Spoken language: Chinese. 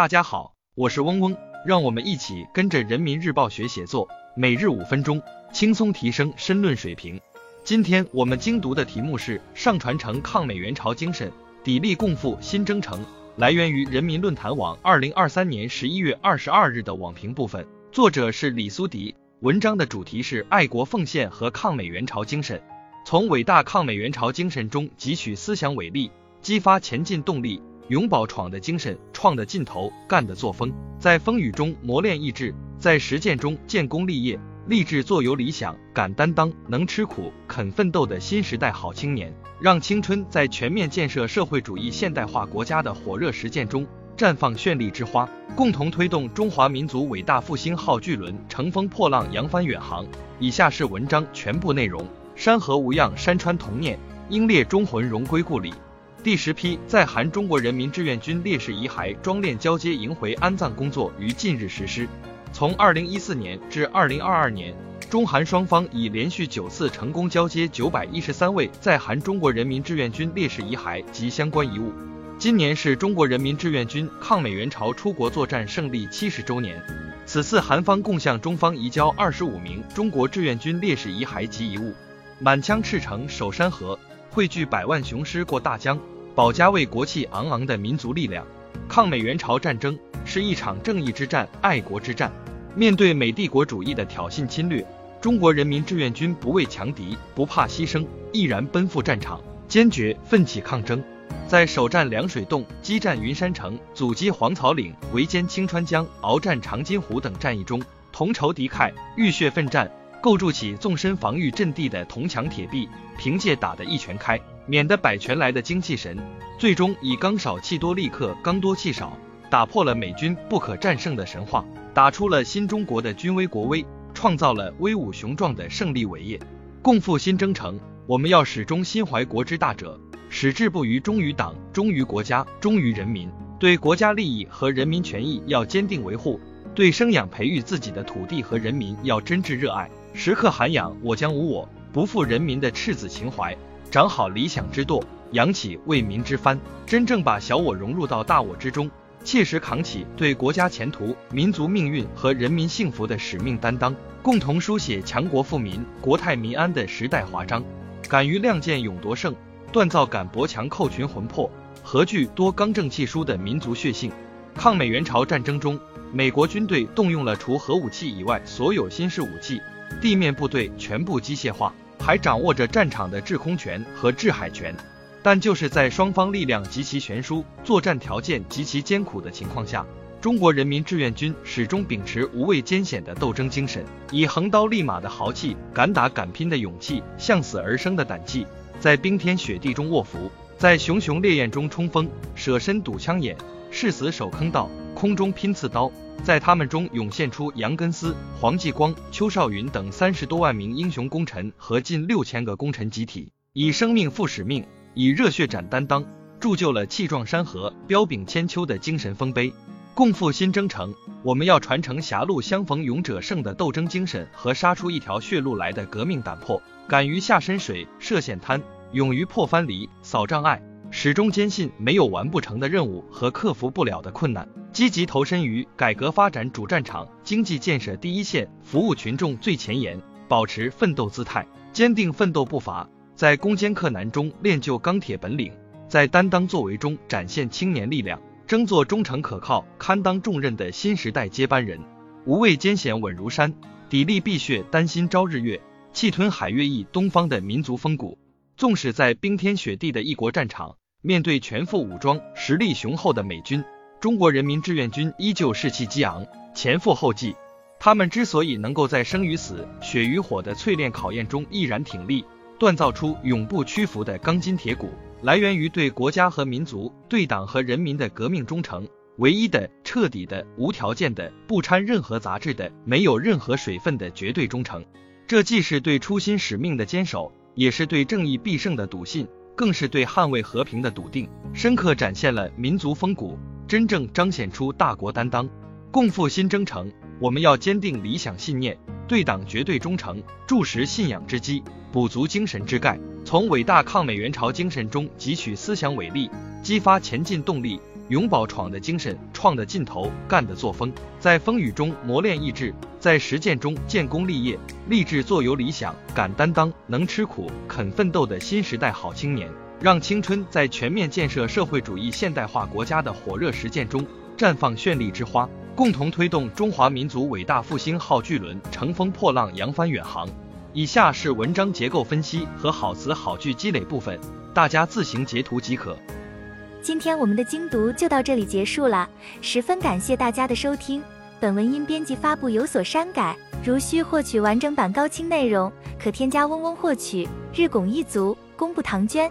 大家好，我是嗡嗡，让我们一起跟着人民日报学写作，每日五分钟，轻松提升申论水平。今天我们精读的题目是上传承抗美援朝精神，砥砺共赴新征程。来源于人民论坛网二零二三年十一月二十二日的网评部分，作者是李苏迪。文章的主题是爱国奉献和抗美援朝精神，从伟大抗美援朝精神中汲取思想伟力，激发前进动力。永葆闯的精神，创的劲头，干的作风，在风雨中磨练意志，在实践中建功立业，立志做有理想、敢担当、能吃苦、肯奋斗的新时代好青年，让青春在全面建设社会主义现代化国家的火热实践中绽放绚丽之花，共同推动中华民族伟大复兴号巨轮乘风破浪扬帆远航。以下是文章全部内容：山河无恙，山川同念；英烈忠魂，荣归故里。第十批在韩中国人民志愿军烈士遗骸装殓交接迎回安葬工作于近日实施。从二零一四年至二零二二年，中韩双方已连续九次成功交接九百一十三位在韩中国人民志愿军烈士遗骸及相关遗物。今年是中国人民志愿军抗美援朝出国作战胜利七十周年，此次韩方共向中方移交二十五名中国志愿军烈士遗骸及遗物，满腔赤诚守山河。汇聚百万雄师过大江，保家卫国气昂昂的民族力量。抗美援朝战争是一场正义之战、爱国之战。面对美帝国主义的挑衅侵略，中国人民志愿军不畏强敌，不怕牺牲，毅然奔赴战场，坚决奋起抗争。在首战凉水洞、激战云山城、阻击黄草岭、围歼清川江、鏖战长津湖等战役中，同仇敌忾，浴血奋战。构筑起纵深防御阵地的铜墙铁壁，凭借打得一拳开，免得百拳来的精气神，最终以刚少气多力克刚多气少，打破了美军不可战胜的神话，打出了新中国的军威国威，创造了威武雄壮的胜利伟业。共赴新征程，我们要始终心怀国之大者，矢志不渝忠于党、忠于国家、忠于人民，对国家利益和人民权益要坚定维护，对生养培育自己的土地和人民要真挚热爱。时刻涵养“我将无我，不负人民”的赤子情怀，长好理想之舵，扬起为民之帆，真正把小我融入到大我之中，切实扛起对国家前途、民族命运和人民幸福的使命担当，共同书写强国富民、国泰民安的时代华章。敢于亮剑勇夺胜，锻造敢搏强寇群魂魄，何惧多刚正气疏的民族血性。抗美援朝战争中，美国军队动用了除核武器以外所有新式武器。地面部队全部机械化，还掌握着战场的制空权和制海权。但就是在双方力量极其悬殊、作战条件极其艰苦的情况下，中国人民志愿军始终秉持无畏艰险的斗争精神，以横刀立马的豪气、敢打敢拼的勇气、向死而生的胆气，在冰天雪地中卧伏，在熊熊烈焰中冲锋，舍身堵枪眼，誓死守坑道，空中拼刺刀。在他们中涌现出杨根思、黄继光、邱少云等三十多万名英雄功臣和近六千个功臣集体，以生命赴使命，以热血展担当，铸就了气壮山河、彪炳千秋的精神丰碑。共赴新征程，我们要传承狭路相逢勇者胜的斗争精神和杀出一条血路来的革命胆魄，敢于下深水、涉险滩，勇于破藩篱、扫障碍。始终坚信没有完不成的任务和克服不了的困难，积极投身于改革发展主战场、经济建设第一线，服务群众最前沿，保持奋斗姿态，坚定奋斗步伐，在攻坚克难中练就钢铁本领，在担当作为中展现青年力量，争做忠诚可靠、堪当重任的新时代接班人。无畏艰险稳如山，砥砺碧血丹心朝日月，气吞海月忆东方的民族风骨。纵使在冰天雪地的异国战场，面对全副武装、实力雄厚的美军，中国人民志愿军依旧士气激昂，前赴后继。他们之所以能够在生与死、血与火的淬炼考验中毅然挺立，锻造出永不屈服的钢筋铁骨，来源于对国家和民族、对党和人民的革命忠诚，唯一的、彻底的、无条件的、不掺任何杂质的、没有任何水分的绝对忠诚。这既是对初心使命的坚守。也是对正义必胜的笃信，更是对捍卫和平的笃定，深刻展现了民族风骨，真正彰显出大国担当。共赴新征程，我们要坚定理想信念，对党绝对忠诚，筑实信仰之基，补足精神之钙，从伟大抗美援朝精神中汲取思想伟力，激发前进动力，永葆闯的精神、创的劲头、干的作风，在风雨中磨练意志，在实践中建功立业，立志做有理想、敢担当、能吃苦、肯奋斗的新时代好青年，让青春在全面建设社会主义现代化国家的火热实践中绽放绚丽之花，共同推动中华民族伟大复兴号巨轮乘风破浪、扬帆远航。以下是文章结构分析和好词好句积累部分，大家自行截图即可。今天我们的精读就到这里结束了，十分感谢大家的收听。本文因编辑发布有所删改，如需获取完整版高清内容，可添加嗡嗡获取。日拱一卒，功不唐捐。